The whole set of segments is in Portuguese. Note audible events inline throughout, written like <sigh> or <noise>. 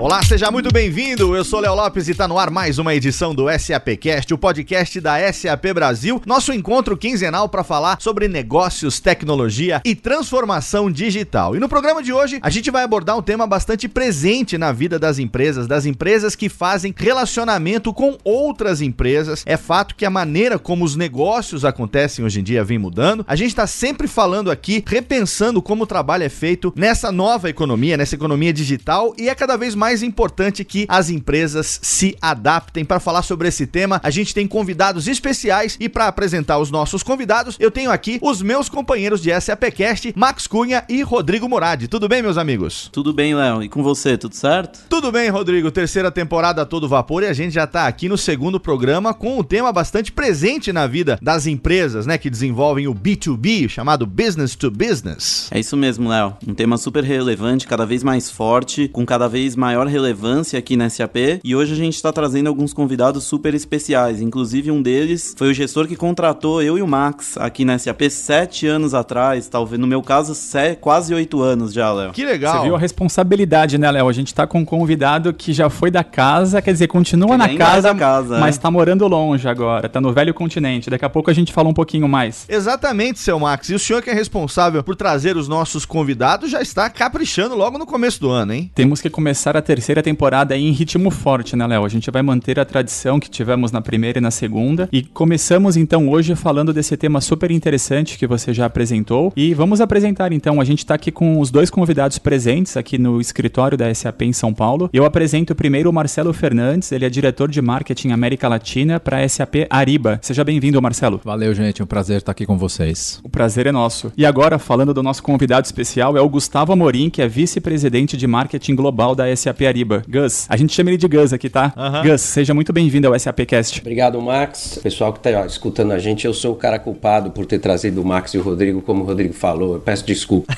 Olá, seja muito bem-vindo. Eu sou Léo Lopes e está no ar mais uma edição do SAPcast, o podcast da SAP Brasil, nosso encontro quinzenal para falar sobre negócios, tecnologia e transformação digital. E no programa de hoje, a gente vai abordar um tema bastante presente na vida das empresas, das empresas que fazem relacionamento com outras empresas. É fato que a maneira como os negócios acontecem hoje em dia vem mudando. A gente está sempre falando aqui, repensando como o trabalho é feito nessa nova economia, nessa economia digital e é cada vez mais mais importante que as empresas se adaptem. Para falar sobre esse tema, a gente tem convidados especiais e para apresentar os nossos convidados, eu tenho aqui os meus companheiros de SAPcast, Max Cunha e Rodrigo Moradi. Tudo bem, meus amigos? Tudo bem, Léo. E com você, tudo certo? Tudo bem, Rodrigo. Terceira temporada a todo vapor e a gente já tá aqui no segundo programa com um tema bastante presente na vida das empresas, né, que desenvolvem o B2B, chamado Business to Business. É isso mesmo, Léo. Um tema super relevante, cada vez mais forte, com cada vez maior maior relevância aqui na SAP e hoje a gente está trazendo alguns convidados super especiais. Inclusive, um deles foi o gestor que contratou eu e o Max aqui na SAP sete anos atrás, talvez no meu caso, quase oito anos já, Léo. Que legal. Você viu a responsabilidade, né, Léo? A gente está com um convidado que já foi da casa, quer dizer, continua que na casa, casa, mas está é. morando longe agora, está no velho continente. Daqui a pouco a gente fala um pouquinho mais. Exatamente, seu Max. E o senhor que é responsável por trazer os nossos convidados já está caprichando logo no começo do ano, hein? Temos que começar a terceira temporada em ritmo forte, né, Léo? A gente vai manter a tradição que tivemos na primeira e na segunda. E começamos então hoje falando desse tema super interessante que você já apresentou. E vamos apresentar então. A gente está aqui com os dois convidados presentes aqui no escritório da SAP em São Paulo. Eu apresento primeiro o Marcelo Fernandes, ele é diretor de marketing América Latina para a SAP Ariba. Seja bem-vindo, Marcelo. Valeu, gente. É um prazer estar aqui com vocês. O prazer é nosso. E agora, falando do nosso convidado especial, é o Gustavo Amorim, que é vice-presidente de marketing global da SAP SAP Ariba. Gus, a gente chama ele de Gus aqui, tá? Gus, seja muito bem-vindo ao SAPcast. Obrigado, Max. Pessoal que tá ó, escutando a gente, eu sou o cara culpado por ter trazido o Max e o Rodrigo, como o Rodrigo falou. Eu peço desculpa.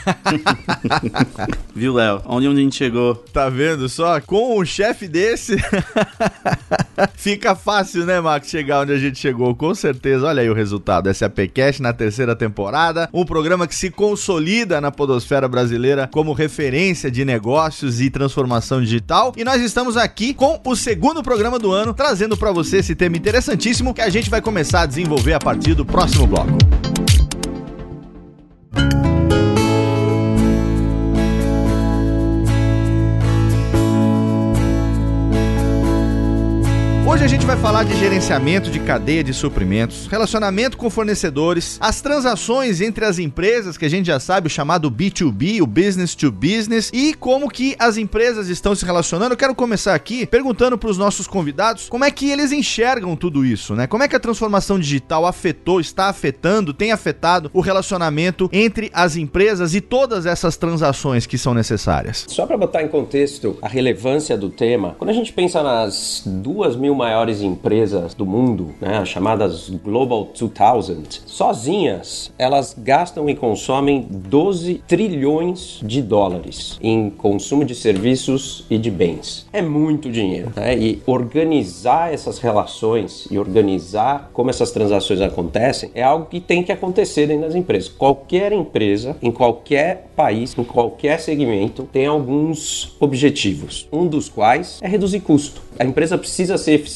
<laughs> Viu, Léo? Onde a gente chegou? Tá vendo só? Com um chefe desse, <laughs> fica fácil, né, Max, chegar onde a gente chegou. Com certeza. Olha aí o resultado. SAPcast na terceira temporada. Um programa que se consolida na podosfera brasileira como referência de negócios e transformação digital. E nós estamos aqui com o segundo programa do ano, trazendo para você esse tema interessantíssimo que a gente vai começar a desenvolver a partir do próximo bloco. Hoje a gente vai falar de gerenciamento de cadeia de suprimentos, relacionamento com fornecedores, as transações entre as empresas, que a gente já sabe, o chamado B2B, o business to business, e como que as empresas estão se relacionando. Eu quero começar aqui perguntando para os nossos convidados como é que eles enxergam tudo isso, né? Como é que a transformação digital afetou, está afetando, tem afetado o relacionamento entre as empresas e todas essas transações que são necessárias. Só para botar em contexto a relevância do tema, quando a gente pensa nas duas mil maiores empresas do mundo, né, as chamadas Global 2000, sozinhas elas gastam e consomem 12 trilhões de dólares em consumo de serviços e de bens. É muito dinheiro. Né? E organizar essas relações e organizar como essas transações acontecem é algo que tem que acontecer dentro das empresas. Qualquer empresa, em qualquer país, em qualquer segmento, tem alguns objetivos. Um dos quais é reduzir custo. A empresa precisa ser eficiente,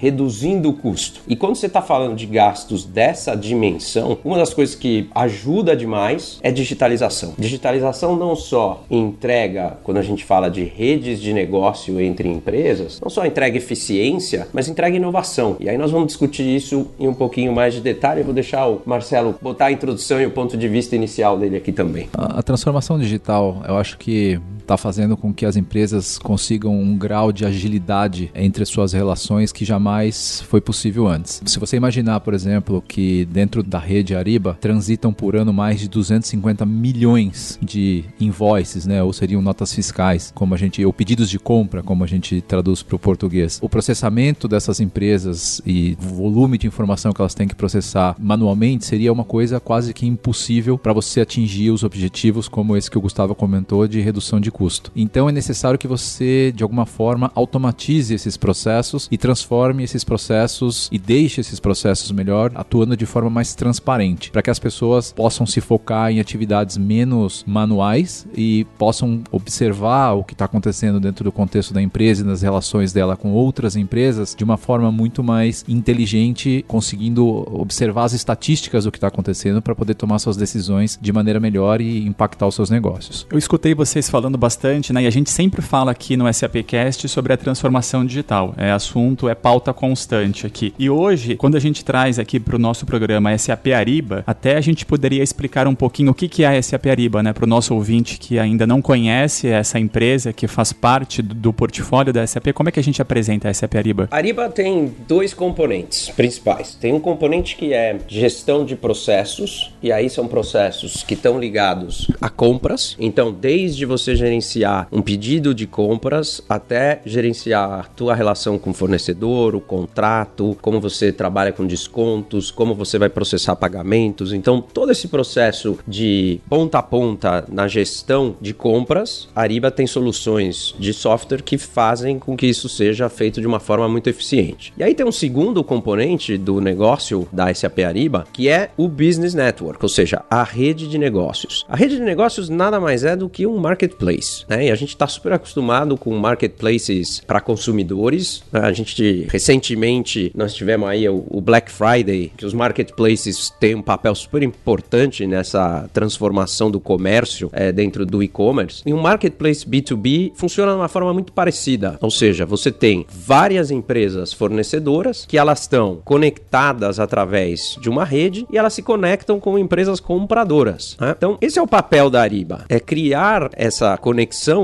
reduzindo o custo. E quando você está falando de gastos dessa dimensão, uma das coisas que ajuda demais é digitalização. Digitalização não só entrega, quando a gente fala de redes de negócio entre empresas, não só entrega eficiência, mas entrega inovação. E aí nós vamos discutir isso em um pouquinho mais de detalhe. Eu vou deixar o Marcelo botar a introdução e o ponto de vista inicial dele aqui também. A transformação digital, eu acho que está fazendo com que as empresas consigam um grau de agilidade entre suas relações que jamais foi possível antes. Se você imaginar, por exemplo, que dentro da rede Ariba transitam por ano mais de 250 milhões de invoices, né, ou seriam notas fiscais, como a gente, ou pedidos de compra, como a gente traduz para o português. O processamento dessas empresas e o volume de informação que elas têm que processar manualmente seria uma coisa quase que impossível para você atingir os objetivos como esse que o Gustavo comentou de redução de custo. Então é necessário que você, de alguma forma, automatize esses processos e transforme esses processos e deixe esses processos melhor, atuando de forma mais transparente, para que as pessoas possam se focar em atividades menos manuais e possam observar o que está acontecendo dentro do contexto da empresa e nas relações dela com outras empresas de uma forma muito mais inteligente, conseguindo observar as estatísticas do que está acontecendo para poder tomar suas decisões de maneira melhor e impactar os seus negócios. Eu escutei vocês falando bastante, né? E a gente sempre fala aqui no SAPcast sobre a transformação digital. É assunto, é pauta constante aqui. E hoje, quando a gente traz aqui para o nosso programa SAP Ariba, até a gente poderia explicar um pouquinho o que, que é a SAP Ariba, né? Para o nosso ouvinte que ainda não conhece essa empresa que faz parte do portfólio da SAP, como é que a gente apresenta a SAP Ariba? Ariba tem dois componentes principais. Tem um componente que é gestão de processos, e aí são processos que estão ligados a compras. Então, desde você gerenciar um pedido de compras até gerenciar a tua relação com o fornecedor, o contrato, como você trabalha com descontos, como você vai processar pagamentos. Então, todo esse processo de ponta a ponta na gestão de compras, a Ariba tem soluções de software que fazem com que isso seja feito de uma forma muito eficiente. E aí tem um segundo componente do negócio da SAP Ariba, que é o Business Network, ou seja, a rede de negócios. A rede de negócios nada mais é do que um marketplace, né? E a gente está super acostumado com marketplaces para consumidores. Né? A gente recentemente nós tivemos aí o Black Friday, que os marketplaces têm um papel super importante nessa transformação do comércio é, dentro do e-commerce. E um marketplace B2B funciona de uma forma muito parecida, ou seja, você tem várias empresas fornecedoras que elas estão conectadas através de uma rede e elas se conectam com empresas compradoras. Né? Então, esse é o papel da Ariba, é criar essa conexão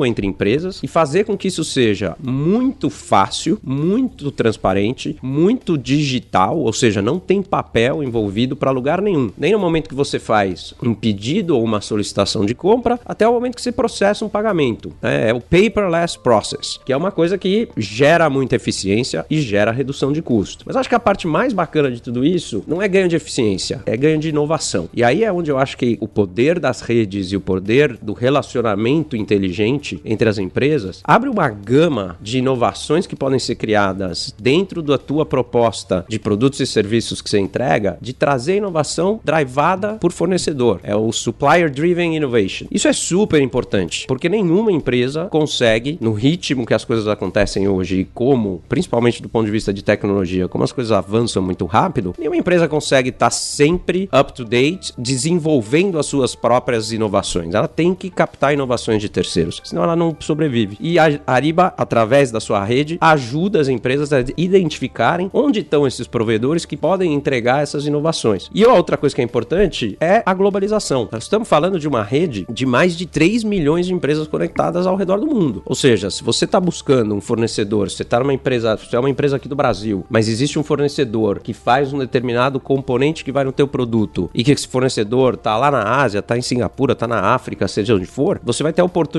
entre empresas e fazer com que isso seja muito fácil, muito transparente, muito digital, ou seja, não tem papel envolvido para lugar nenhum. Nem no momento que você faz um pedido ou uma solicitação de compra, até o momento que você processa um pagamento. Né? É o paperless process, que é uma coisa que gera muita eficiência e gera redução de custo. Mas acho que a parte mais bacana de tudo isso não é ganho de eficiência, é ganho de inovação. E aí é onde eu acho que o poder das redes e o poder do relacionamento inteligente entre as empresas abre uma gama de inovações que podem ser criadas dentro da tua proposta de produtos e serviços que você entrega, de trazer inovação drivada por fornecedor. É o Supplier Driven Innovation. Isso é super importante, porque nenhuma empresa consegue, no ritmo que as coisas acontecem hoje e como, principalmente do ponto de vista de tecnologia, como as coisas avançam muito rápido, nenhuma empresa consegue estar sempre up to date, desenvolvendo as suas próprias inovações. Ela tem que captar inovações de terceiros, senão ela não sobrevive. E a Ariba, através da sua rede, ajuda as empresas a identificarem onde estão esses provedores que podem entregar essas inovações. E outra coisa que é importante é a globalização. Nós estamos falando de uma rede de mais de 3 milhões de empresas conectadas ao redor do mundo. Ou seja, se você está buscando um fornecedor, você está numa empresa, você é uma empresa aqui do Brasil, mas existe um fornecedor que faz um determinado componente que vai no teu produto e que esse fornecedor está lá na Ásia, está em Singapura, está na África, seja onde for, você vai ter a oportunidade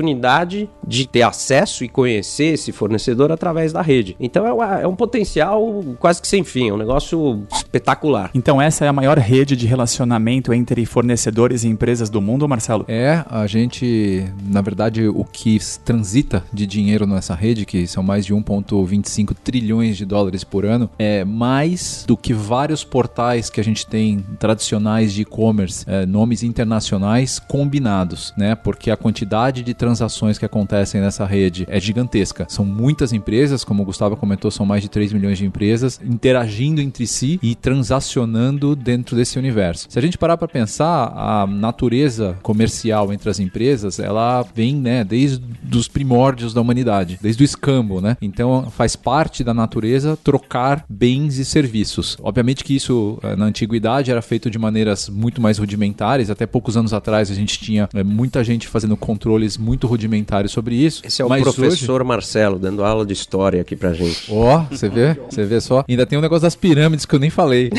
de ter acesso e conhecer esse fornecedor através da rede. Então é, uma, é um potencial quase que sem fim, é um negócio espetacular. Então essa é a maior rede de relacionamento entre fornecedores e empresas do mundo, Marcelo? É, a gente, na verdade, o que transita de dinheiro nessa rede, que são mais de 1,25 trilhões de dólares por ano, é mais do que vários portais que a gente tem tradicionais de e-commerce, é, nomes internacionais combinados, né? Porque a quantidade de transações que acontecem nessa rede é gigantesca. São muitas empresas, como o Gustavo comentou, são mais de 3 milhões de empresas interagindo entre si e transacionando dentro desse universo. Se a gente parar para pensar, a natureza comercial entre as empresas, ela vem, né, desde os primórdios da humanidade, desde o escambo, né? Então faz parte da natureza trocar bens e serviços. Obviamente que isso eh, na antiguidade era feito de maneiras muito mais rudimentares. Até poucos anos atrás a gente tinha é, muita gente fazendo controles muito rudimentares sobre isso. Esse é o professor hoje... Marcelo dando aula de história aqui pra gente. Ó, oh, você vê? Você vê só? Ainda tem um negócio das pirâmides que eu nem falei.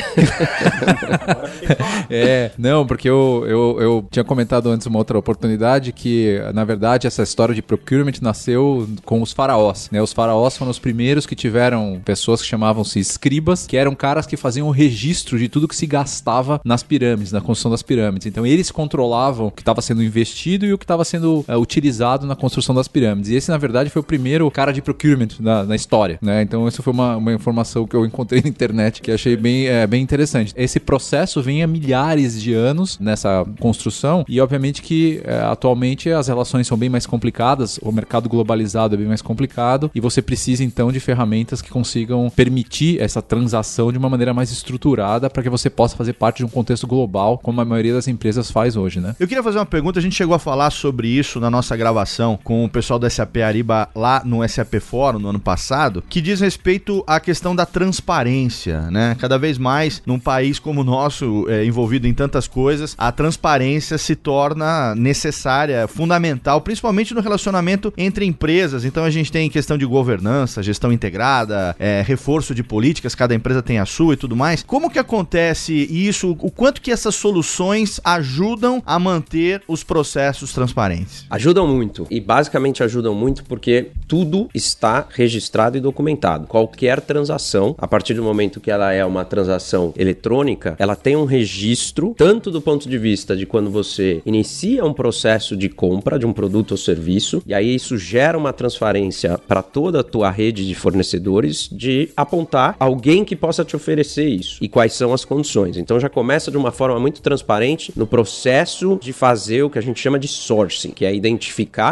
<laughs> é, não, porque eu, eu, eu tinha comentado antes uma outra oportunidade que, na verdade, essa história de procurement nasceu com os faraós. Né? Os faraós foram os primeiros que tiveram pessoas que chamavam-se escribas, que eram caras que faziam o registro de tudo que se gastava nas pirâmides, na construção das pirâmides. Então eles controlavam o que estava sendo investido e o que estava sendo uh, utilizado utilizado na construção das pirâmides. E esse, na verdade, foi o primeiro cara de procurement na, na história, né? Então, isso foi uma, uma informação que eu encontrei <laughs> na internet que achei bem, é, bem interessante. Esse processo vem há milhares de anos nessa construção e, obviamente, que é, atualmente as relações são bem mais complicadas, o mercado globalizado é bem mais complicado e você precisa, então, de ferramentas que consigam permitir essa transação de uma maneira mais estruturada para que você possa fazer parte de um contexto global, como a maioria das empresas faz hoje, né? Eu queria fazer uma pergunta, a gente chegou a falar sobre isso na nossa gravação com o pessoal do SAP Ariba lá no SAP Fórum no ano passado, que diz respeito à questão da transparência, né? Cada vez mais, num país como o nosso, é, envolvido em tantas coisas, a transparência se torna necessária, fundamental, principalmente no relacionamento entre empresas. Então a gente tem questão de governança, gestão integrada, é, reforço de políticas, cada empresa tem a sua e tudo mais. Como que acontece isso? O quanto que essas soluções ajudam a manter os processos transparentes? Ajudam muito. E basicamente ajudam muito porque tudo está registrado e documentado. Qualquer transação, a partir do momento que ela é uma transação eletrônica, ela tem um registro, tanto do ponto de vista de quando você inicia um processo de compra de um produto ou serviço, e aí isso gera uma transferência para toda a tua rede de fornecedores de apontar alguém que possa te oferecer isso e quais são as condições. Então já começa de uma forma muito transparente no processo de fazer o que a gente chama de sourcing, que é identificar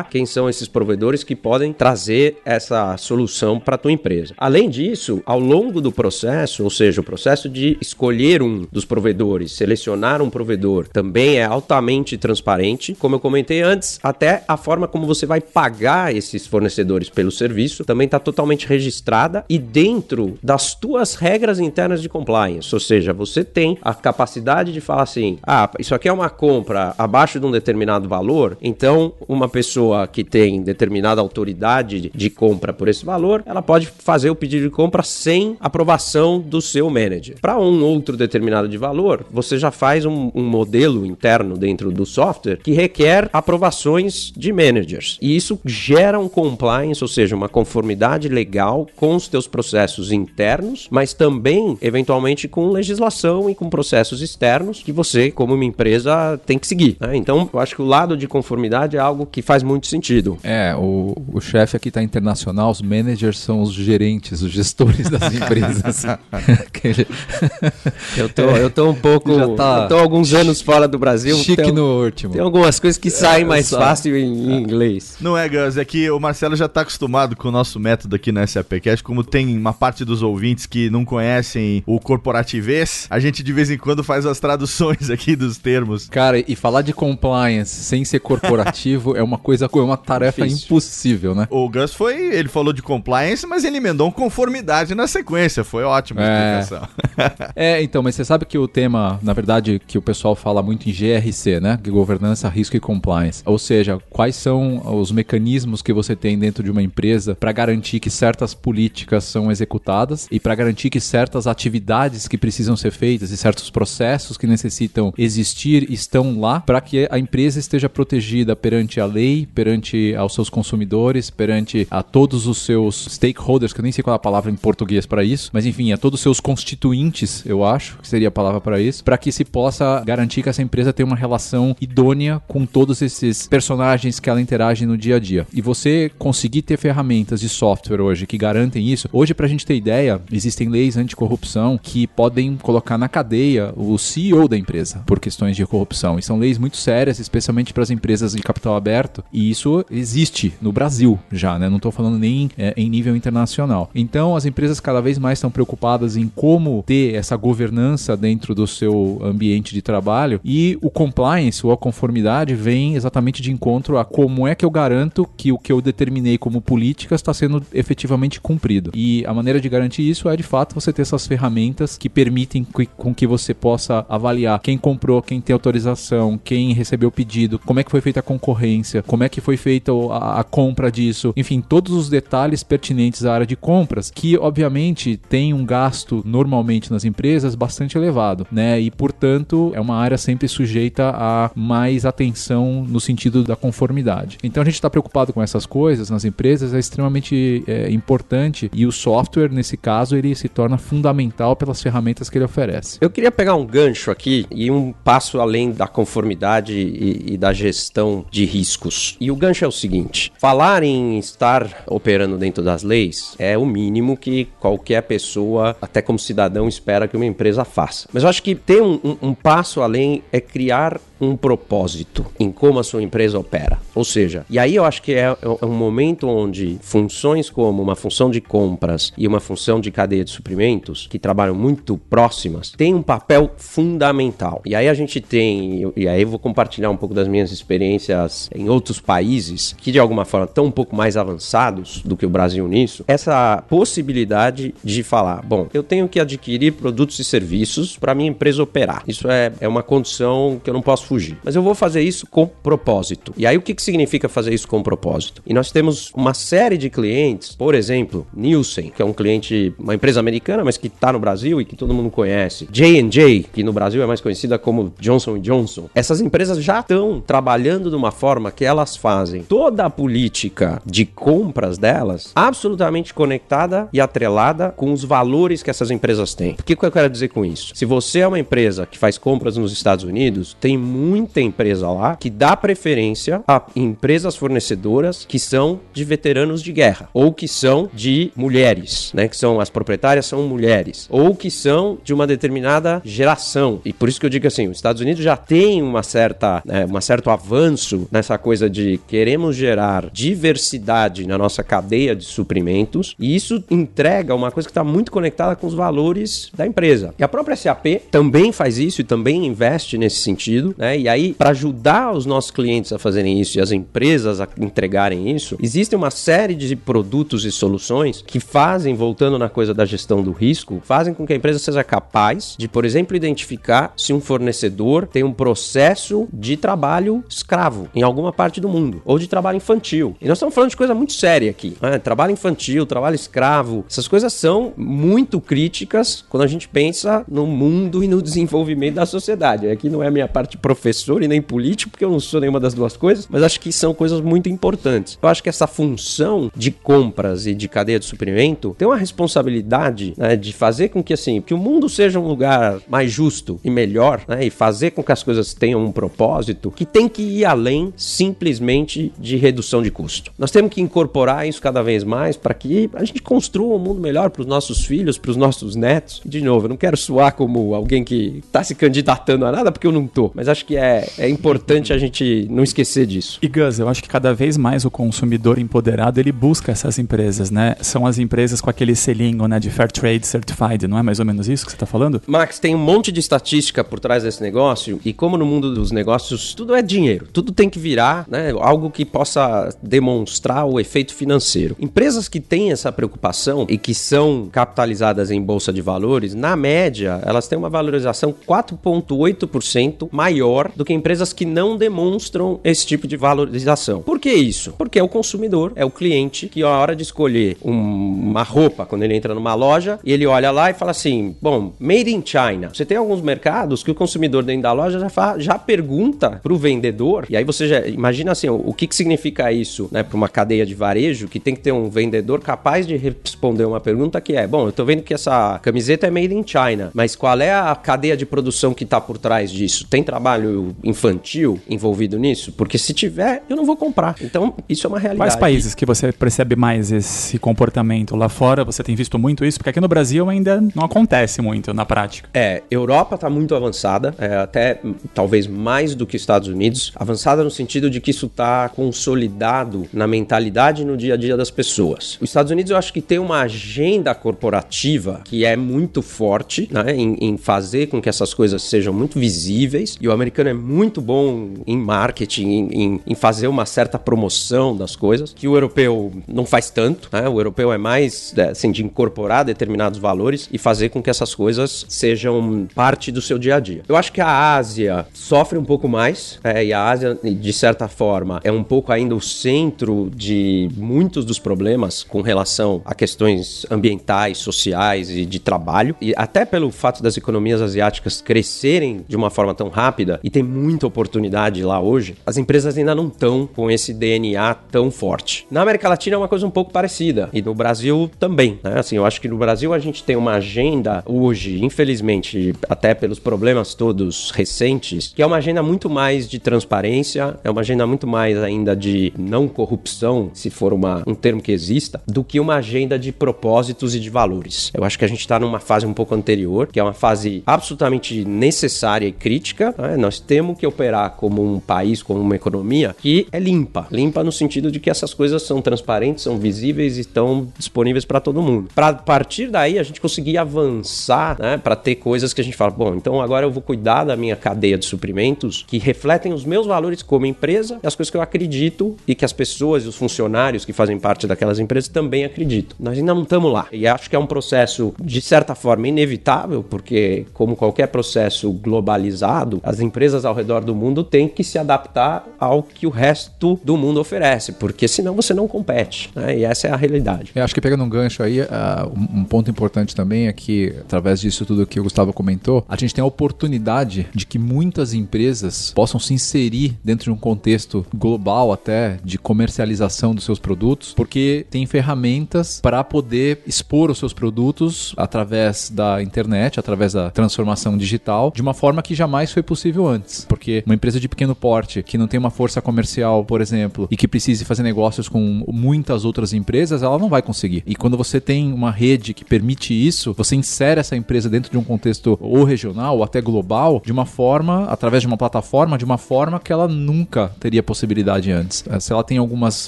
quem são esses provedores que podem trazer essa solução para a tua empresa. Além disso, ao longo do processo, ou seja, o processo de escolher um dos provedores, selecionar um provedor, também é altamente transparente. Como eu comentei antes, até a forma como você vai pagar esses fornecedores pelo serviço também está totalmente registrada e dentro das tuas regras internas de compliance. Ou seja, você tem a capacidade de falar assim: ah, isso aqui é uma compra abaixo de um determinado valor, então uma pessoa que tem determinada autoridade de compra por esse valor, ela pode fazer o pedido de compra sem aprovação do seu manager. Para um outro determinado de valor, você já faz um, um modelo interno dentro do software que requer aprovações de managers. E isso gera um compliance, ou seja, uma conformidade legal com os teus processos internos, mas também, eventualmente, com legislação e com processos externos que você, como uma empresa, tem que seguir. Né? Então, eu acho que o lado de conformidade é algo que faz muito sentido. <laughs> É, o, o chefe aqui está internacional, os managers são os gerentes, os gestores das <laughs> empresas. <laughs> eu, tô, eu tô um pouco. Já tá eu tô alguns anos fora do Brasil. Chique tem, no último. Tem algumas coisas que saem é, mais fácil em, em, inglês. Não é, Gus, é que o Marcelo já está acostumado com o nosso método aqui na SAPcast. Como tem uma parte dos ouvintes que não conhecem o corporativês, a gente de vez em quando faz as traduções aqui dos termos. Cara, e falar de compliance sem ser corporativo é uma coisa, é uma tarefa Difícil. impossível, né? O Gus foi, ele falou de compliance, mas ele emendou um conformidade na sequência. Foi ótimo a é. explicação. <laughs> é, então, mas você sabe que o tema, na verdade, que o pessoal fala muito em GRC, né? Governança, risco e compliance. Ou seja, quais são os mecanismos que você tem dentro de uma empresa para garantir que certas políticas são executadas e para garantir que certas atividades que precisam ser feitas e certos processos que necessitam existir estão lá para que a empresa esteja protegida perante a lei, perante aos seus consumidores, perante a todos os seus stakeholders, que eu nem sei qual é a palavra em português para isso, mas enfim, a todos os seus constituintes, eu acho que seria a palavra para isso, para que se possa garantir que essa empresa tenha uma relação idônea com todos esses personagens que ela interage no dia a dia. E você conseguir ter ferramentas de software hoje que garantem isso, hoje para a gente ter ideia, existem leis anticorrupção que podem colocar na cadeia o CEO da empresa por questões de corrupção. E são leis muito sérias, especialmente para as empresas de capital aberto, e isso existe no Brasil já, né? Não estou falando nem é, em nível internacional. Então, as empresas cada vez mais estão preocupadas em como ter essa governança dentro do seu ambiente de trabalho e o compliance ou a conformidade vem exatamente de encontro a como é que eu garanto que o que eu determinei como políticas está sendo efetivamente cumprido. E a maneira de garantir isso é de fato você ter essas ferramentas que permitem que, com que você possa avaliar quem comprou, quem tem autorização, quem recebeu o pedido, como é que foi feita a concorrência, como é que foi feita a, a compra disso, enfim, todos os detalhes pertinentes à área de compras, que obviamente tem um gasto normalmente nas empresas bastante elevado, né? E portanto é uma área sempre sujeita a mais atenção no sentido da conformidade. Então a gente está preocupado com essas coisas nas empresas é extremamente é, importante e o software nesse caso ele se torna fundamental pelas ferramentas que ele oferece. Eu queria pegar um gancho aqui e um passo além da conformidade e, e da gestão de risco riscos. E o gancho é o seguinte: falar em estar operando dentro das leis é o mínimo que qualquer pessoa, até como cidadão, espera que uma empresa faça. Mas eu acho que ter um, um, um passo além é criar um propósito em como a sua empresa opera. Ou seja, e aí eu acho que é, é um momento onde funções como uma função de compras e uma função de cadeia de suprimentos, que trabalham muito próximas, têm um papel fundamental. E aí a gente tem, e aí eu vou compartilhar um pouco das minhas experiências em outros países que de alguma forma estão um pouco mais avançados do que o Brasil nisso, essa possibilidade de falar, bom, eu tenho que adquirir produtos e serviços para minha empresa operar. Isso é, é uma condição que eu não posso fugir. Mas eu vou fazer isso com propósito. E aí o que, que significa fazer isso com propósito? E nós temos uma série de clientes, por exemplo, Nielsen, que é um cliente, uma empresa americana, mas que está no Brasil e que todo mundo conhece. J&J, que no Brasil é mais conhecida como Johnson Johnson. Essas empresas já estão trabalhando de uma forma que elas fazem toda a política de compras delas absolutamente conectada e atrelada com os valores que essas empresas têm. O que, que eu quero dizer com isso? Se você é uma empresa que faz compras nos Estados Unidos, tem muita empresa lá que dá preferência a empresas fornecedoras que são de veteranos de guerra ou que são de mulheres, né? Que são as proprietárias são mulheres ou que são de uma determinada geração. E por isso que eu digo assim, os Estados Unidos já tem uma certa, né, um certo avanço nessa coisa de queremos gerar diversidade na nossa cadeia de suprimentos e isso entrega uma coisa que está muito conectada com os valores da empresa. E a própria SAP também faz isso e também investe nesse sentido, né? Né? E aí, para ajudar os nossos clientes a fazerem isso e as empresas a entregarem isso, existe uma série de produtos e soluções que fazem, voltando na coisa da gestão do risco, fazem com que a empresa seja capaz de, por exemplo, identificar se um fornecedor tem um processo de trabalho escravo em alguma parte do mundo, ou de trabalho infantil. E nós estamos falando de coisa muito séria aqui. Né? Trabalho infantil, trabalho escravo, essas coisas são muito críticas quando a gente pensa no mundo e no desenvolvimento da sociedade. Aqui não é a minha parte profissional professor e nem político, porque eu não sou nenhuma das duas coisas, mas acho que são coisas muito importantes. Eu acho que essa função de compras e de cadeia de suprimento tem uma responsabilidade né, de fazer com que assim, que o mundo seja um lugar mais justo e melhor, né, e fazer com que as coisas tenham um propósito que tem que ir além simplesmente de redução de custo. Nós temos que incorporar isso cada vez mais para que a gente construa um mundo melhor para os nossos filhos, para os nossos netos. De novo, eu não quero soar como alguém que está se candidatando a nada, porque eu não tô, mas acho que é, é importante a gente não esquecer disso. E Gus, eu acho que cada vez mais o consumidor empoderado ele busca essas empresas, né? São as empresas com aquele selinho, né, de Fair Trade Certified, não é mais ou menos isso que você está falando? Max, tem um monte de estatística por trás desse negócio e como no mundo dos negócios tudo é dinheiro, tudo tem que virar, né, algo que possa demonstrar o efeito financeiro. Empresas que têm essa preocupação e que são capitalizadas em bolsa de valores, na média, elas têm uma valorização 4.8% maior maior do que empresas que não demonstram esse tipo de valorização. Por que isso? Porque é o consumidor, é o cliente que, a hora de escolher um, uma roupa, quando ele entra numa loja, ele olha lá e fala assim: bom, made in China. Você tem alguns mercados que o consumidor dentro da loja já, fala, já pergunta pro vendedor, e aí você já imagina assim: o, o que, que significa isso né, para uma cadeia de varejo que tem que ter um vendedor capaz de responder uma pergunta que é: bom, eu tô vendo que essa camiseta é made in China, mas qual é a cadeia de produção que tá por trás disso? Tem trabalho trabalho infantil envolvido nisso? Porque se tiver, eu não vou comprar. Então, isso é uma realidade. Quais países que você percebe mais esse comportamento? Lá fora você tem visto muito isso? Porque aqui no Brasil ainda não acontece muito na prática. É, Europa está muito avançada, é, até talvez mais do que Estados Unidos. Avançada no sentido de que isso está consolidado na mentalidade e no dia a dia das pessoas. Os Estados Unidos eu acho que tem uma agenda corporativa que é muito forte né, em, em fazer com que essas coisas sejam muito visíveis e o americano americano é muito bom em marketing, em, em, em, fazer uma certa promoção das coisas, que o europeu não faz tanto, né? O europeu é mais é, assim, de incorporar determinados valores e fazer com que essas coisas sejam parte do seu dia a dia. Eu acho que a Ásia sofre um pouco mais, é, e a Ásia, de certa forma, é um pouco ainda o centro de muitos dos problemas com relação a questões ambientais, sociais e de trabalho. E até pelo fato das economias asiáticas crescerem de uma forma tão rápida, e tem muita oportunidade lá hoje, as empresas ainda não estão com esse DNA tão forte. Na América Latina é uma coisa um pouco parecida, e no Brasil também. Né? Assim, eu acho que no Brasil a gente tem uma agenda hoje, infelizmente, até pelos problemas todos recentes, que é uma agenda muito mais de transparência, é uma agenda muito mais ainda de não corrupção, se for uma, um termo que exista, do que uma agenda de propósitos e de valores. Eu acho que a gente está numa fase um pouco anterior, que é uma fase absolutamente necessária e crítica. Né? Nós temos que operar como um país, como uma economia que é limpa. Limpa no sentido de que essas coisas são transparentes, são visíveis e estão disponíveis para todo mundo. Para partir daí a gente conseguir avançar, né, para ter coisas que a gente fala, bom, então agora eu vou cuidar da minha cadeia de suprimentos que refletem os meus valores como empresa e as coisas que eu acredito e que as pessoas e os funcionários que fazem parte daquelas empresas também acreditam. Nós ainda não estamos lá. E acho que é um processo de certa forma inevitável, porque como qualquer processo globalizado, as empresas ao redor do mundo têm que se adaptar ao que o resto do mundo oferece, porque senão você não compete. Né? E essa é a realidade. Eu acho que pegando um gancho aí, uh, um ponto importante também é que, através disso tudo que o Gustavo comentou, a gente tem a oportunidade de que muitas empresas possam se inserir dentro de um contexto global até de comercialização dos seus produtos, porque tem ferramentas para poder expor os seus produtos através da internet, através da transformação digital, de uma forma que jamais foi possível antes. Porque uma empresa de pequeno porte que não tem uma força comercial, por exemplo, e que precise fazer negócios com muitas outras empresas, ela não vai conseguir. E quando você tem uma rede que permite isso, você insere essa empresa dentro de um contexto ou regional ou até global de uma forma, através de uma plataforma, de uma forma que ela nunca teria possibilidade antes. Eh, se ela tem algumas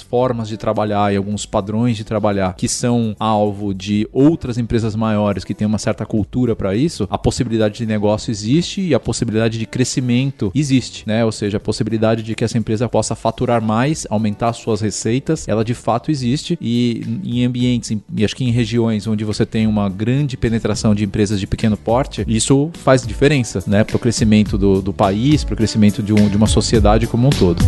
formas de trabalhar e alguns padrões de trabalhar que são alvo de outras empresas maiores que têm uma certa cultura para isso, a possibilidade de negócio existe e a possibilidade de crescimento existe, né? Ou seja, a possibilidade de que essa empresa possa faturar mais, aumentar suas receitas, ela de fato existe e em ambientes e acho que em regiões onde você tem uma grande penetração de empresas de pequeno porte, isso faz diferença, né, para o crescimento do, do país, para o crescimento de, um, de uma sociedade como um todo.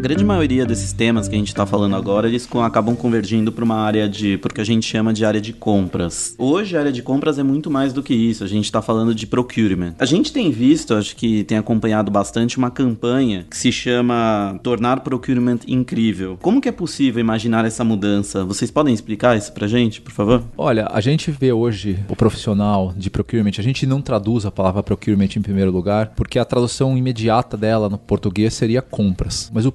Grande maioria desses temas que a gente está falando agora, eles acabam convergindo para uma área de, porque a gente chama de área de compras. Hoje a área de compras é muito mais do que isso, a gente está falando de procurement. A gente tem visto, acho que tem acompanhado bastante uma campanha que se chama Tornar Procurement Incrível. Como que é possível imaginar essa mudança? Vocês podem explicar isso pra gente, por favor? Olha, a gente vê hoje o profissional de procurement, a gente não traduz a palavra procurement em primeiro lugar, porque a tradução imediata dela no português seria compras. Mas o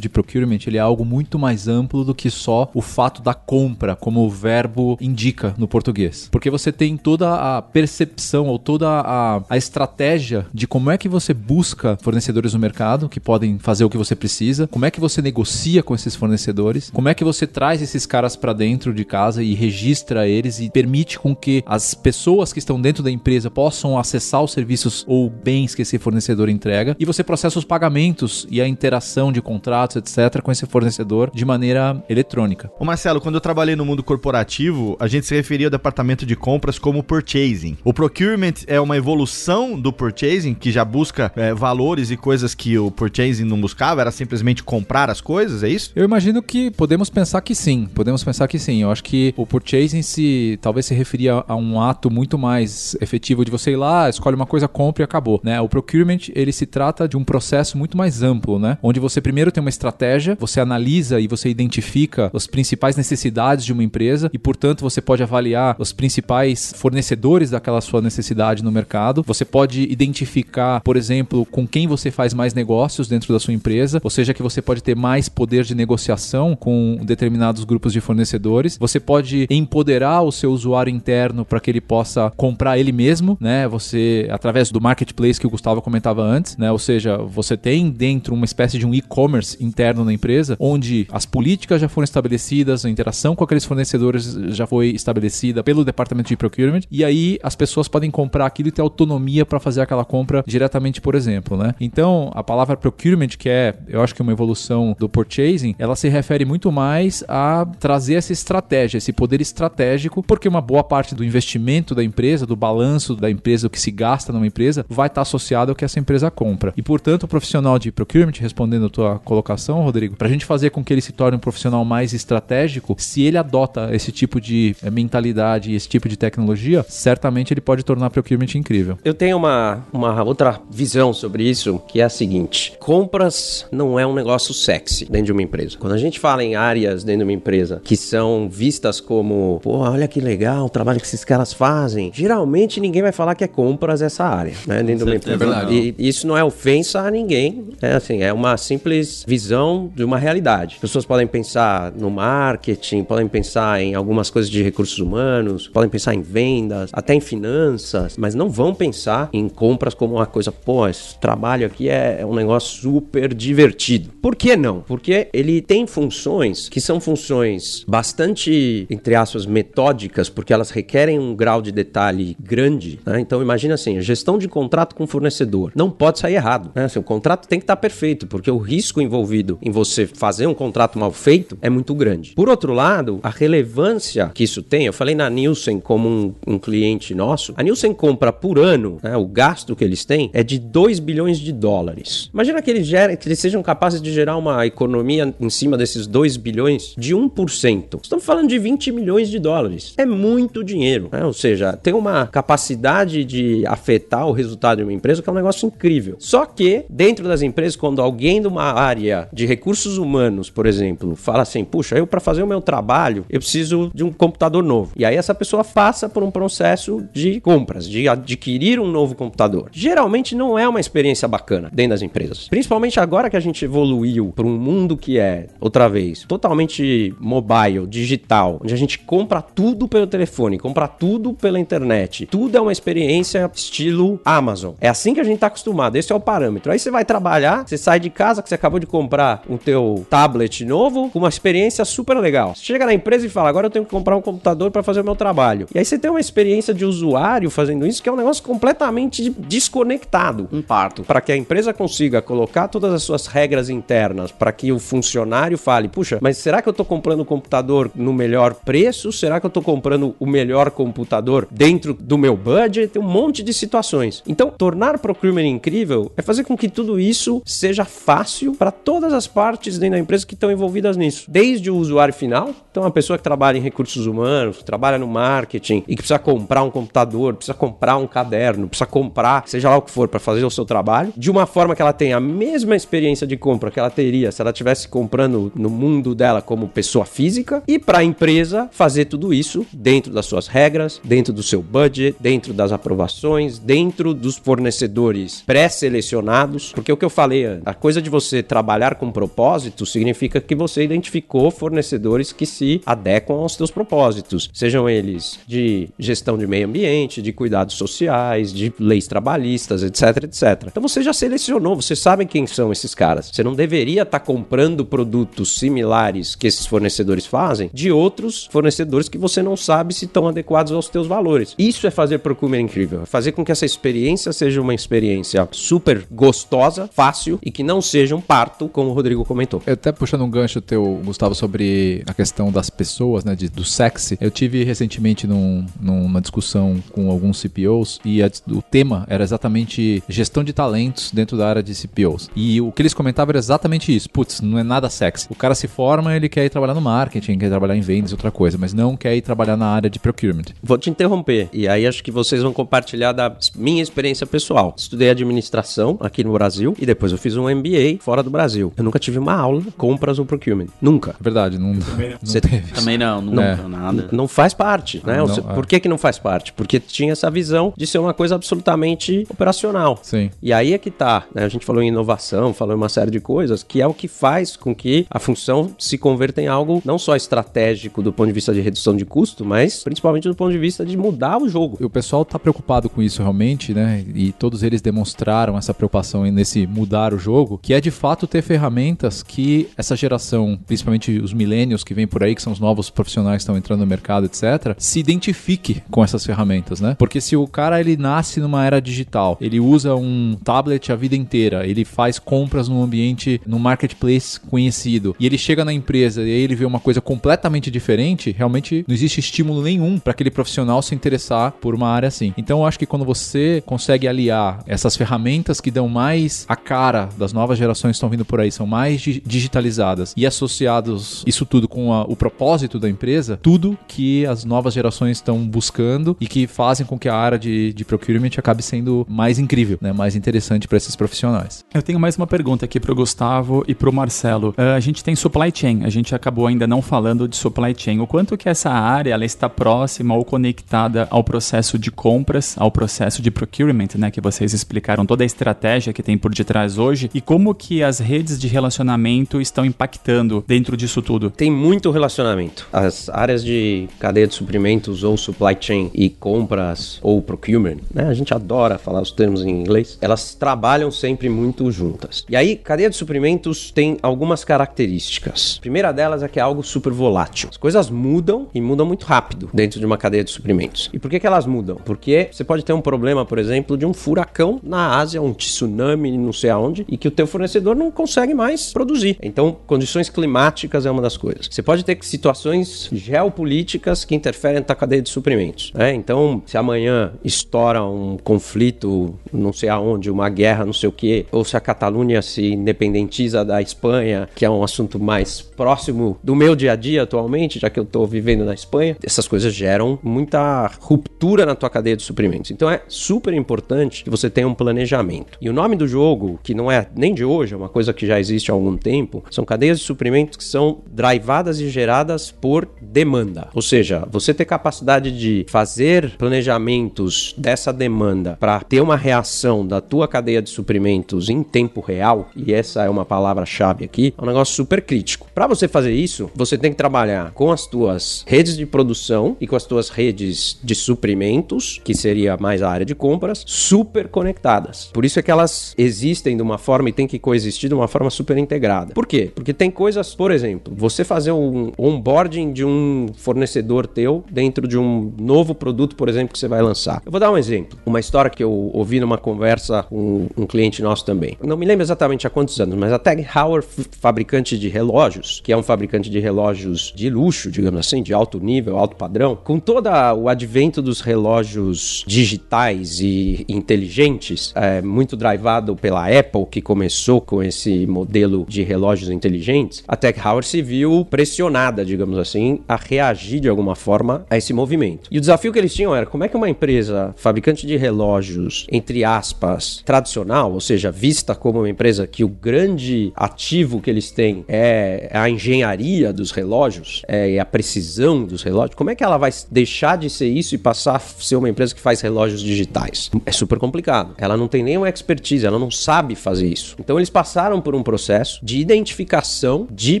de procurement ele é algo muito mais amplo do que só o fato da compra, como o verbo indica no português. Porque você tem toda a percepção ou toda a, a estratégia de como é que você busca fornecedores no mercado que podem fazer o que você precisa, como é que você negocia com esses fornecedores, como é que você traz esses caras para dentro de casa e registra eles e permite com que as pessoas que estão dentro da empresa possam acessar os serviços ou bens que esse fornecedor entrega e você processa os pagamentos e a interação de de contratos, etc., com esse fornecedor de maneira eletrônica. Ô Marcelo, quando eu trabalhei no mundo corporativo, a gente se referia ao departamento de compras como purchasing. O procurement é uma evolução do purchasing, que já busca é, valores e coisas que o purchasing não buscava, era simplesmente comprar as coisas, é isso? Eu imagino que podemos pensar que sim, podemos pensar que sim. Eu acho que o purchasing se talvez se referia a um ato muito mais efetivo de você ir lá, escolhe uma coisa, compra e acabou, né? O procurement, ele se trata de um processo muito mais amplo, né? Onde você primeiro tem uma estratégia, você analisa e você identifica as principais necessidades de uma empresa e, portanto, você pode avaliar os principais fornecedores daquela sua necessidade no mercado. Você pode identificar, por exemplo, com quem você faz mais negócios dentro da sua empresa, ou seja, que você pode ter mais poder de negociação com determinados grupos de fornecedores. Você pode empoderar o seu usuário interno para que ele possa comprar ele mesmo, né? Você através do marketplace que o Gustavo comentava antes, né? Ou seja, você tem dentro uma espécie de um e-commerce e-commerce interno na empresa, onde as políticas já foram estabelecidas, a interação com aqueles fornecedores já foi estabelecida pelo departamento de procurement, e aí as pessoas podem comprar aquilo e ter autonomia para fazer aquela compra diretamente, por exemplo, né? Então, a palavra procurement, que é, eu acho que uma evolução do purchasing, ela se refere muito mais a trazer essa estratégia, esse poder estratégico, porque uma boa parte do investimento da empresa, do balanço da empresa, o que se gasta numa empresa, vai estar associado ao que essa empresa compra. E, portanto, o profissional de procurement, respondendo a tua sua colocação, Rodrigo, para a gente fazer com que ele se torne um profissional mais estratégico, se ele adota esse tipo de eh, mentalidade e esse tipo de tecnologia, certamente ele pode tornar procurement incrível. Eu tenho uma, uma outra visão sobre isso, que é a seguinte: compras não é um negócio sexy dentro de uma empresa. Quando a gente fala em áreas dentro de uma empresa que são vistas como, pô, olha que legal o trabalho que esses caras fazem, geralmente ninguém vai falar que é compras essa área, né? Dentro de uma empresa. É verdade. E isso não é ofensa a ninguém, é assim, é uma simples visão de uma realidade. Pessoas podem pensar no marketing, podem pensar em algumas coisas de recursos humanos, podem pensar em vendas, até em finanças, mas não vão pensar em compras como uma coisa, pô, esse trabalho aqui é um negócio super divertido. Por que não? Porque ele tem funções que são funções bastante, entre aspas, metódicas, porque elas requerem um grau de detalhe grande. Né? Então imagina assim, a gestão de contrato com fornecedor não pode sair errado. Né? O contrato tem que estar perfeito, porque o risco envolvido em você fazer um contrato mal feito é muito grande. Por outro lado, a relevância que isso tem, eu falei na Nielsen como um, um cliente nosso, a Nielsen compra por ano, né, o gasto que eles têm é de 2 bilhões de dólares. Imagina que eles, gerem, que eles sejam capazes de gerar uma economia em cima desses 2 bilhões de 1%. Estamos falando de 20 milhões de dólares. É muito dinheiro. Né? Ou seja, tem uma capacidade de afetar o resultado de uma empresa que é um negócio incrível. Só que, dentro das empresas, quando alguém de uma área de recursos humanos, por exemplo, fala assim: puxa, eu para fazer o meu trabalho, eu preciso de um computador novo. E aí essa pessoa passa por um processo de compras, de adquirir um novo computador. Geralmente não é uma experiência bacana dentro das empresas. Principalmente agora que a gente evoluiu para um mundo que é, outra vez, totalmente mobile, digital, onde a gente compra tudo pelo telefone, compra tudo pela internet. Tudo é uma experiência estilo Amazon. É assim que a gente tá acostumado, esse é o parâmetro. Aí você vai trabalhar, você sai de casa você acabou de comprar o teu tablet novo, com uma experiência super legal. Você chega na empresa e fala: "Agora eu tenho que comprar um computador para fazer o meu trabalho". E aí você tem uma experiência de usuário fazendo isso que é um negócio completamente desconectado. Um parto. Para que a empresa consiga colocar todas as suas regras internas, para que o funcionário fale: "Puxa, mas será que eu tô comprando o computador no melhor preço? Será que eu tô comprando o melhor computador dentro do meu budget?" Tem um monte de situações. Então, tornar procurement incrível é fazer com que tudo isso seja fácil para todas as partes dentro da empresa que estão envolvidas nisso. Desde o usuário final, então uma pessoa que trabalha em recursos humanos, trabalha no marketing e que precisa comprar um computador, precisa comprar um caderno, precisa comprar, seja lá o que for, para fazer o seu trabalho, de uma forma que ela tenha a mesma experiência de compra que ela teria se ela estivesse comprando no mundo dela como pessoa física, e para a empresa fazer tudo isso dentro das suas regras, dentro do seu budget, dentro das aprovações, dentro dos fornecedores pré-selecionados, porque o que eu falei, a coisa de você trabalhar com propósito significa que você identificou fornecedores que se adequam aos seus propósitos, sejam eles de gestão de meio ambiente, de cuidados sociais, de leis trabalhistas, etc, etc. Então você já selecionou, você sabe quem são esses caras. Você não deveria estar comprando produtos similares que esses fornecedores fazem de outros fornecedores que você não sabe se estão adequados aos teus valores. Isso é fazer procurement incrível, é fazer com que essa experiência seja uma experiência super gostosa, fácil e que não seja um parto, como o Rodrigo comentou. Eu até puxando um gancho teu, Gustavo, sobre a questão das pessoas, né, de, do sexy. Eu tive recentemente num, numa discussão com alguns CPOs e a, o tema era exatamente gestão de talentos dentro da área de CPOs. E o que eles comentavam era exatamente isso. Putz, não é nada sexy. O cara se forma, ele quer ir trabalhar no marketing, quer trabalhar em vendas, outra coisa, mas não quer ir trabalhar na área de procurement. Vou te interromper. E aí acho que vocês vão compartilhar da minha experiência pessoal. Estudei administração aqui no Brasil e depois eu fiz um MBA fora do Brasil. Eu nunca tive uma aula de compras ou procurement. Nunca. Verdade, não, Você Também não, nunca, É. nada. não faz parte, né? Não, é. Por que, que não faz parte? Porque tinha essa visão de ser uma coisa absolutamente operacional. Sim. E aí é que tá, né? A gente falou em inovação, falou em uma série de coisas, que é o que faz com que a função se converta em algo não só estratégico do ponto de vista de redução de custo, mas principalmente do ponto de vista de mudar o jogo. E o pessoal tá preocupado com isso realmente, né? E todos eles demonstraram essa preocupação nesse mudar o jogo, que é de fato ter ferramentas que essa geração, principalmente os millennials que vêm por aí, que são os novos profissionais que estão entrando no mercado, etc., se identifique com essas ferramentas, né? Porque se o cara ele nasce numa era digital, ele usa um tablet a vida inteira, ele faz compras num ambiente, num marketplace conhecido, e ele chega na empresa e aí ele vê uma coisa completamente diferente, realmente não existe estímulo nenhum para aquele profissional se interessar por uma área assim. Então eu acho que quando você consegue aliar essas ferramentas que dão mais a cara das novas gerações estão vindo por aí são mais digitalizadas e associados isso tudo com a, o propósito da empresa, tudo que as novas gerações estão buscando e que fazem com que a área de, de procurement acabe sendo mais incrível, né? mais interessante para esses profissionais. Eu tenho mais uma pergunta aqui para o Gustavo e para o Marcelo. Uh, a gente tem supply chain, a gente acabou ainda não falando de supply chain. O quanto que essa área ela está próxima ou conectada ao processo de compras, ao processo de procurement, né, que vocês explicaram toda a estratégia que tem por detrás hoje e como que as redes de relacionamento estão impactando dentro disso tudo? Tem muito relacionamento. As áreas de cadeia de suprimentos ou supply chain e compras ou procurement, né? A gente adora falar os termos em inglês. Elas trabalham sempre muito juntas. E aí, cadeia de suprimentos tem algumas características. A primeira delas é que é algo super volátil. As coisas mudam e mudam muito rápido dentro de uma cadeia de suprimentos. E por que, que elas mudam? Porque você pode ter um problema, por exemplo, de um furacão na Ásia, um tsunami, não sei aonde, e que o teu fornecedor não consegue mais produzir. Então, condições climáticas é uma das coisas. Você pode ter situações geopolíticas que interferem na cadeia de suprimentos. Né? Então, se amanhã estoura um conflito, não sei aonde, uma guerra, não sei o quê, ou se a Catalunha se independentiza da Espanha, que é um assunto mais próximo do meu dia a dia atualmente, já que eu estou vivendo na Espanha, essas coisas geram muita ruptura na tua cadeia de suprimentos. Então é super importante que você tenha um planejamento. E o nome do jogo, que não é nem de hoje, uma coisa que já existe há algum tempo, são cadeias de suprimentos que são drivadas e geradas por demanda. Ou seja, você ter capacidade de fazer planejamentos dessa demanda para ter uma reação da tua cadeia de suprimentos em tempo real, e essa é uma palavra-chave aqui, é um negócio super crítico. Para você fazer isso, você tem que trabalhar com as tuas redes de produção e com as tuas redes de suprimentos, que seria mais a área de compras, super conectadas. Por isso é que elas existem de uma forma e tem que coexistir de uma forma super integrada. Por quê? Porque tem coisas, por exemplo, você fazer um onboarding de um fornecedor teu dentro de um novo produto, por exemplo, que você vai lançar. Eu vou dar um exemplo. Uma história que eu ouvi numa conversa com um cliente nosso também. Não me lembro exatamente há quantos anos, mas a Tag Heuer, fabricante de relógios, que é um fabricante de relógios de luxo, digamos assim, de alto nível, alto padrão, com todo o advento dos relógios digitais e inteligentes, é, muito drivado pela Apple, que começou com esse modelo de relógios inteligentes, a Tech se viu pressionada, digamos assim, a reagir de alguma forma a esse movimento. E o desafio que eles tinham era como é que uma empresa fabricante de relógios, entre aspas, tradicional, ou seja, vista como uma empresa que o grande ativo que eles têm é a engenharia dos relógios, é a precisão dos relógios, como é que ela vai deixar de ser isso e passar a ser uma empresa que faz relógios digitais? É super complicado. Ela não tem nenhuma expertise, ela não sabe fazer isso. Então eles passaram por um processo de identificação de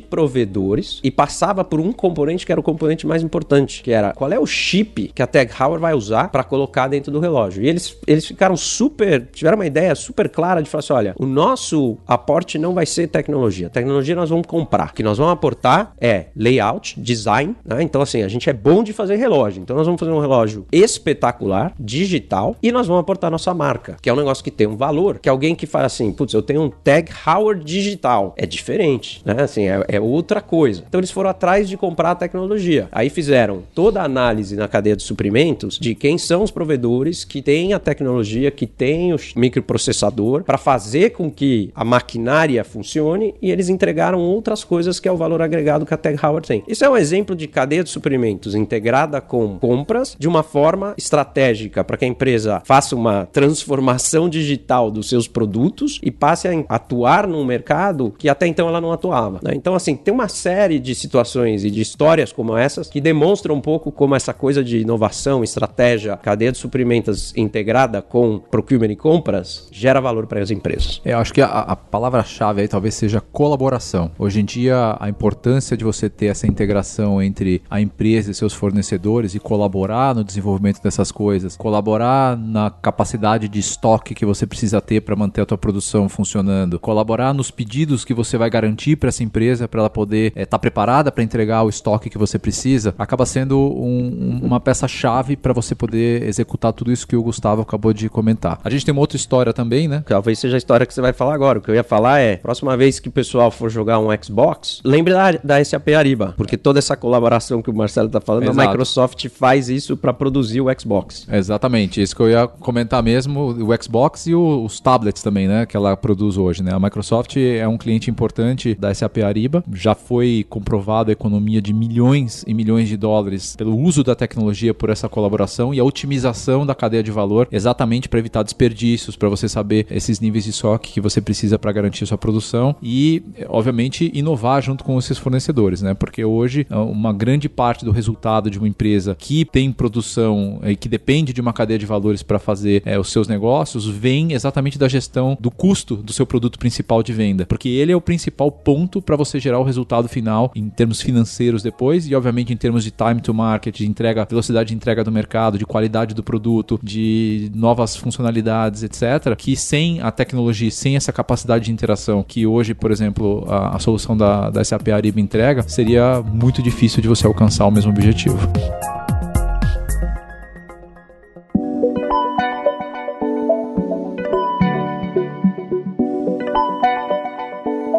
provedores e passava por um componente que era o componente mais importante, que era qual é o chip que a Tag Heuer vai usar para colocar dentro do relógio. E eles, eles ficaram super, tiveram uma ideia super clara de falar assim, olha, o nosso aporte não vai ser tecnologia. Tecnologia nós vamos comprar. O que nós vamos aportar é layout, design, né? Então assim, a gente é bom de fazer relógio. Então nós vamos fazer um relógio espetacular, digital e nós vamos aportar nossa marca, que é um negócio que tem um valor, que alguém que fala assim, putz, eu tenho um Tag Heuer digital. É diferente, né? Assim, é, é outra coisa. Então eles foram atrás de comprar a tecnologia. Aí fizeram toda a análise na cadeia de suprimentos de quem são os provedores que têm a tecnologia, que têm o microprocessador para fazer com que a maquinária funcione e eles entregaram outras coisas que é o valor agregado que a Tag Heuer tem. Isso é um exemplo de cadeia de suprimentos integrada com compras de uma forma estratégica para que a empresa faça uma transformação digital dos seus produtos e passe a atuar num mercado que até então ela não atuava. Né? Então, assim, tem uma série de situações e de histórias como essas que demonstram um pouco como essa coisa de inovação, estratégia, cadeia de suprimentos integrada com procurement e compras gera valor para as empresas. É, eu acho que a, a palavra-chave aí talvez seja colaboração. Hoje em dia, a importância de você ter essa integração entre a empresa e seus fornecedores e colaborar no desenvolvimento dessas coisas, colaborar na capacidade de estoque que você precisa ter para manter a tua produção funcionando, colaborar nos pedidos que você vai garantir para essa empresa para ela poder estar é, tá preparada para entregar o estoque que você precisa, acaba sendo um, uma peça-chave para você poder executar tudo isso que o Gustavo acabou de comentar. A gente tem uma outra história também, né? Talvez seja a história que você vai falar agora. O que eu ia falar é, próxima vez que o pessoal for jogar um Xbox, lembre da, da SAP Ariba, porque toda essa colaboração que o Marcelo está falando, Exato. a Microsoft faz isso para produzir o Xbox. Exatamente, isso que eu ia comentar mesmo, o Xbox e o, os tablets também, né, que ela produz hoje, né? A Microsoft é um cliente importante da SAP Ariba, já foi comprovado a economia de milhões e milhões de dólares pelo uso da tecnologia por essa colaboração e a otimização da cadeia de valor, exatamente para evitar desperdícios, para você saber esses níveis de estoque que você precisa para garantir sua produção e, obviamente, inovar junto com esses fornecedores, né? Porque hoje uma grande parte do resultado de uma empresa que tem produção e que depende de uma cadeia de valores para fazer é, os seus negócios vem exatamente da gestão do custo do seu produto principal de venda, porque ele é o principal ponto para você gerar o resultado final em termos financeiros depois e, obviamente, em termos de time to market, de entrega, velocidade de entrega do mercado, de qualidade do produto, de novas funcionalidades, etc. Que sem a tecnologia, sem essa capacidade de interação que hoje, por exemplo, a, a solução da, da SAP Ariba entrega, seria muito difícil de você alcançar o mesmo objetivo.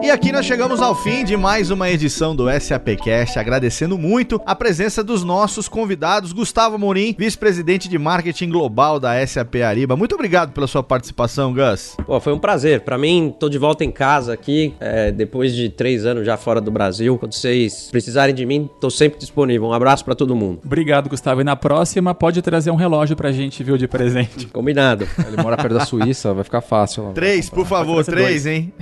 E aqui nós chegamos ao fim de mais uma edição do SAPcast, agradecendo muito a presença dos nossos convidados, Gustavo Morim, vice-presidente de marketing global da SAP Ariba. Muito obrigado pela sua participação, Gus. Pô, foi um prazer. Para mim, tô de volta em casa aqui, é, depois de três anos já fora do Brasil. Quando vocês precisarem de mim, tô sempre disponível. Um abraço para todo mundo. Obrigado, Gustavo. E na próxima, pode trazer um relógio pra gente, viu, de presente. <laughs> Combinado. Ele mora perto da Suíça, vai ficar fácil. Três, por favor, três, hein?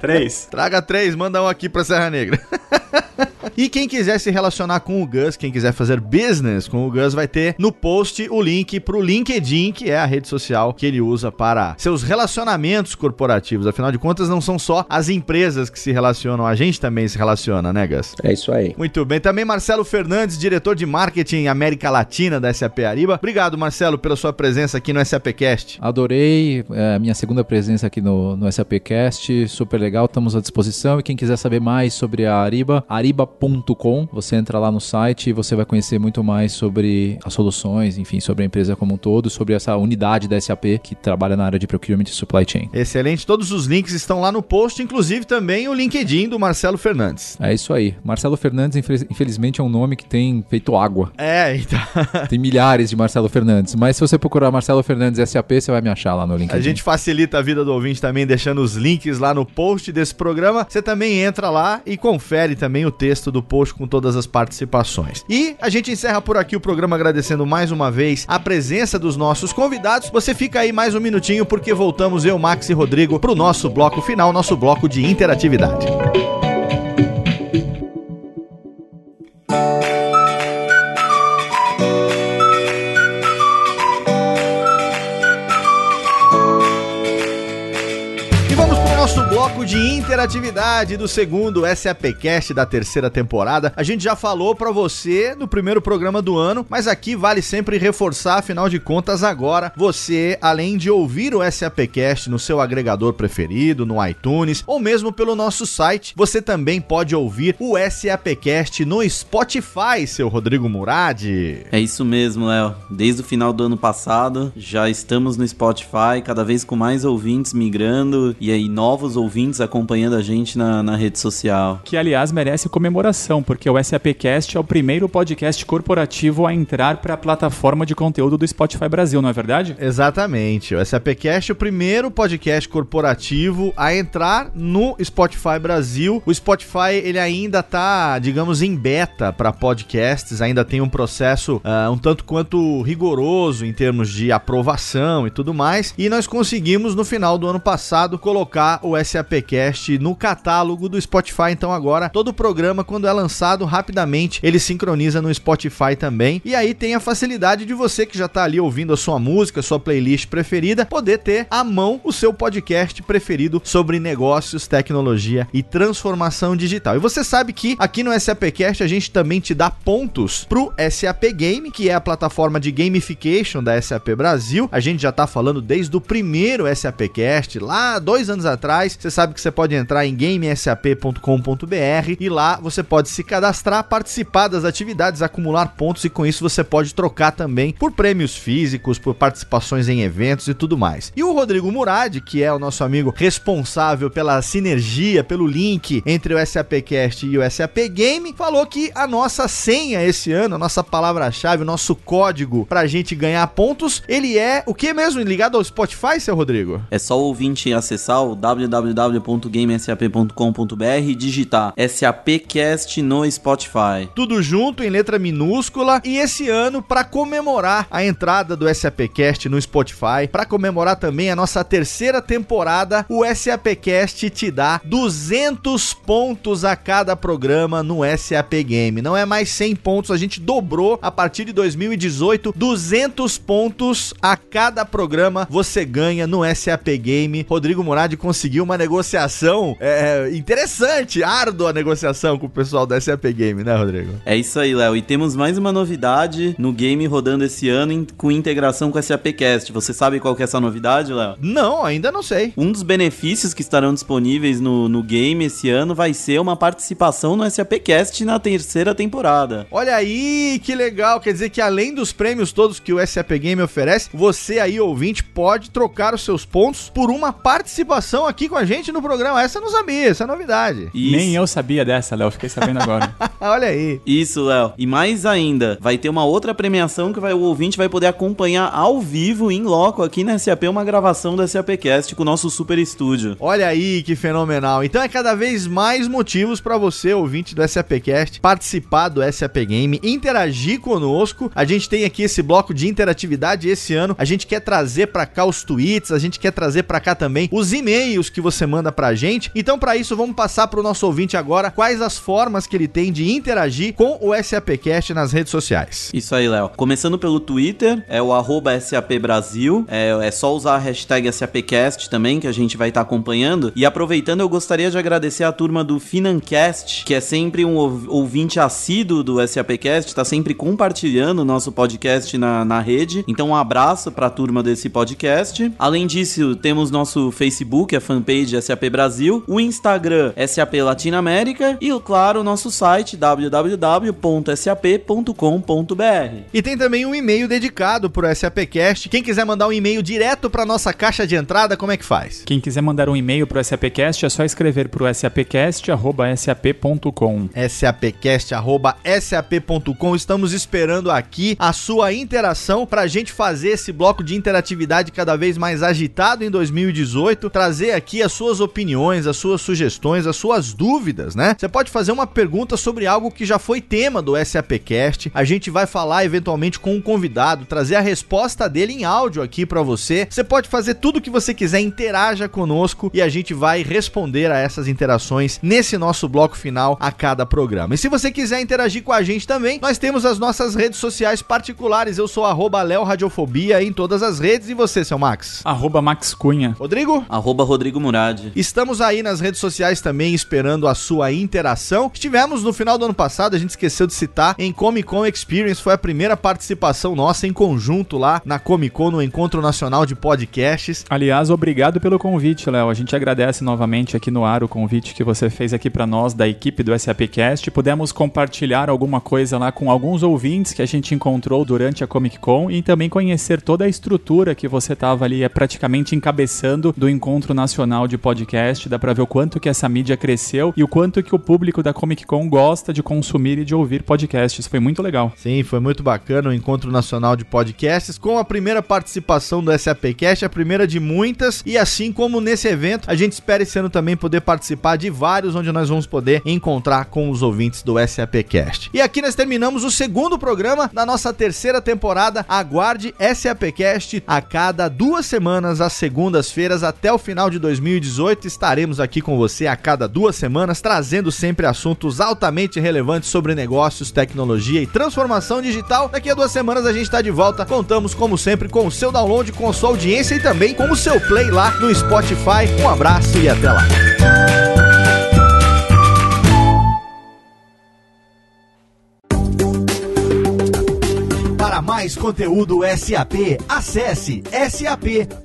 Três. Traga três, manda um aqui pra Serra Negra. <laughs> E quem quiser se relacionar com o Gus, quem quiser fazer business com o Gus, vai ter no post o link pro LinkedIn, que é a rede social que ele usa para seus relacionamentos corporativos. Afinal de contas, não são só as empresas que se relacionam, a gente também se relaciona, né, Gus? É isso aí. Muito bem. Também Marcelo Fernandes, diretor de marketing América Latina da SAP Ariba. Obrigado, Marcelo, pela sua presença aqui no SAPcast. Adorei é, a minha segunda presença aqui no, no SAPcast, super legal, estamos à disposição. E quem quiser saber mais sobre a Ariba, ariba.com você entra lá no site e você vai conhecer muito mais sobre as soluções, enfim, sobre a empresa como um todo, sobre essa unidade da SAP que trabalha na área de procurement e supply chain. Excelente, todos os links estão lá no post, inclusive também o LinkedIn do Marcelo Fernandes. É isso aí. Marcelo Fernandes, infelizmente, é um nome que tem feito água. É, então. <laughs> tem milhares de Marcelo Fernandes, mas se você procurar Marcelo Fernandes SAP, você vai me achar lá no LinkedIn. A gente facilita a vida do ouvinte também deixando os links lá no post desse programa. Você também entra lá e confere também o texto do post com todas as participações. E a gente encerra por aqui o programa agradecendo mais uma vez a presença dos nossos convidados. Você fica aí mais um minutinho porque voltamos eu, Max e Rodrigo para o nosso bloco final, nosso bloco de interatividade. Interatividade do segundo SAPcast da terceira temporada. A gente já falou para você no primeiro programa do ano, mas aqui vale sempre reforçar, afinal de contas, agora você, além de ouvir o SAPcast no seu agregador preferido, no iTunes ou mesmo pelo nosso site, você também pode ouvir o SAPcast no Spotify, seu Rodrigo Murad. É isso mesmo, Léo. Desde o final do ano passado, já estamos no Spotify, cada vez com mais ouvintes migrando e aí novos ouvintes ouvintes acompanhando a gente na, na rede social. Que, aliás, merece comemoração, porque o SAPcast é o primeiro podcast corporativo a entrar para a plataforma de conteúdo do Spotify Brasil, não é verdade? Exatamente. O SAPcast é o primeiro podcast corporativo a entrar no Spotify Brasil. O Spotify, ele ainda tá, digamos, em beta para podcasts, ainda tem um processo uh, um tanto quanto rigoroso em termos de aprovação e tudo mais. E nós conseguimos, no final do ano passado, colocar o SAPcast no catálogo do Spotify. Então agora todo o programa quando é lançado rapidamente ele sincroniza no Spotify também. E aí tem a facilidade de você que já está ali ouvindo a sua música, a sua playlist preferida, poder ter à mão o seu podcast preferido sobre negócios, tecnologia e transformação digital. E você sabe que aqui no SAPcast a gente também te dá pontos pro SAP Game, que é a plataforma de gamification da SAP Brasil. A gente já está falando desde o primeiro SAPcast lá dois anos atrás você sabe que você pode entrar entrar em gamesap.com.br e lá você pode se cadastrar, participar das atividades, acumular pontos e com isso você pode trocar também por prêmios físicos, por participações em eventos e tudo mais. E o Rodrigo Murad, que é o nosso amigo responsável pela sinergia, pelo link entre o SAPcast e o SAP Game, falou que a nossa senha esse ano, a nossa palavra-chave, o nosso código pra gente ganhar pontos, ele é o que mesmo? Ligado ao Spotify, seu Rodrigo? É só o ouvinte acessar o www.gamesap.com.br e digitar SAPcast no Spotify. Tudo junto em letra minúscula e esse ano para comemorar a entrada do SAPcast no Spotify, para comemorar também a nossa terceira temporada, o SAPcast te dá 200 pontos a cada programa no SAP Game. Não é mais 100 pontos, a gente dobrou a partir de 2018, 200 pontos a cada programa você ganha no SAP Game. Rodrigo Murad conseguiu uma negociação é, interessante, árdua negociação com o pessoal do SAP Game, né, Rodrigo? É isso aí, Léo. E temos mais uma novidade no game rodando esse ano com integração com o SAPcast. Você sabe qual que é essa novidade, Léo? Não, ainda não sei. Um dos benefícios que estarão disponíveis no, no game esse ano vai ser uma participação no SAPcast na terceira temporada. Olha aí, que legal. Quer dizer que além dos prêmios todos que o SAP Game oferece, você aí, ouvinte, pode trocar os seus pontos por uma participação aqui com a gente no programa. Essa eu não sabia, essa é novidade. Isso. Nem eu sabia dessa, Léo. Fiquei sabendo agora. <laughs> Olha aí. Isso, Léo. E mais ainda, vai ter uma outra premiação que vai, o ouvinte vai poder acompanhar ao vivo, em loco, aqui na SAP, uma gravação da SAPcast com o nosso super estúdio. Olha aí que fenomenal. Então é cada vez mais motivos para você, ouvinte do SAPcast, participar do SAP Game, interagir conosco. A gente tem aqui esse bloco de interatividade esse ano. A gente quer trazer para cá os tweets, a gente quer trazer para cá também os e-mails que você manda pra gente. Então para isso vamos passar pro nosso ouvinte agora quais as formas que ele tem de interagir com o SAPcast nas redes sociais. Isso aí, Léo. Começando pelo Twitter, é o arroba SAP Brasil. É, é só usar a hashtag SAPcast também, que a gente vai estar tá acompanhando. E aproveitando, eu gostaria de agradecer a turma do Financast, que é sempre um ouvinte assíduo do SAPcast, está sempre compartilhando o nosso podcast na, na rede. Então, um abraço para a turma desse podcast. Além disso, temos nosso Facebook, a fanpage SAP Brasil, o Instagram SAP Latinoamérica e, claro, o nosso site www.sap.com.br. E tem também um e-mail dedicado para o SAPcast. Quem quiser mandar um e-mail direto para nossa caixa de entrada, como é que faz? Quem quiser mandar um e-mail para o SAPcast é só escrever para o sapcast@sap.com. sapcast@sap.com. Estamos esperando aqui a sua interação para a gente fazer esse bloco de interatividade cada vez mais agitado em 2018, trazer aqui as suas opiniões, as suas sugestões, as suas dúvidas, né? Você pode fazer uma pergunta sobre algo que já foi tema do SAPcast. A gente vai falar eventualmente com um convidado, trazer a resposta dele em áudio aqui para você. Você pode fazer tudo o que você quiser, interaja conosco e a gente vai responder a essas interações nesse nosso bloco final a cada programa. E se você quiser interagir com a gente também, nós temos as nossas redes sociais particulares. Eu sou arroba Léo Radiofobia em todas as redes. E você, seu Max? Arroba Max Cunha. Rodrigo? Arroba Rodrigo Murad. Estamos aí nas redes sociais também esperando a sua interação. Estivemos no final do ano passado, a gente esqueceu de citar, em Comic Con Experience. Foi a primeira participação nossa em conjunto lá na Comic Con, no Encontro Nacional de Podcasts. Aliás, obrigado pelo convite, Léo. A gente agradece novamente aqui no ar o convite que você fez aqui para nós da equipe do SAPcast. Pudemos compartilhar alguma coisa lá com alguns ouvintes que a gente encontrou durante a Comic Con e também conhecer toda a estrutura que você estava ali é, praticamente encabeçando do Encontro Nacional de Podcast. Dá para ver o quanto que essa mídia cresceu e o quanto que o público da Comic Con gosta de consumir e de ouvir podcasts. Foi muito legal. Sim, foi muito bacana o Encontro Nacional de Podcasts com a primeira participação do SAPcast, a primeira de muitas. E assim como nesse evento, a gente espera esse ano também poder participar de vários onde nós vamos poder encontrar com os ouvintes do SAPcast. E aqui nós terminamos o segundo programa da nossa terceira temporada. Aguarde SAPcast a cada duas semanas, às segundas-feiras, até o final de 2018. Estaremos aqui com você a cada duas semanas, trazendo sempre assuntos altamente relevantes sobre negócios, tecnologia e transformação digital. Daqui a duas semanas a gente está de volta. Contamos, como sempre, com o seu download, com sua audiência e também com o seu play lá no Spotify. Um abraço e até lá. Para mais conteúdo SAP, acesse sap.com.br.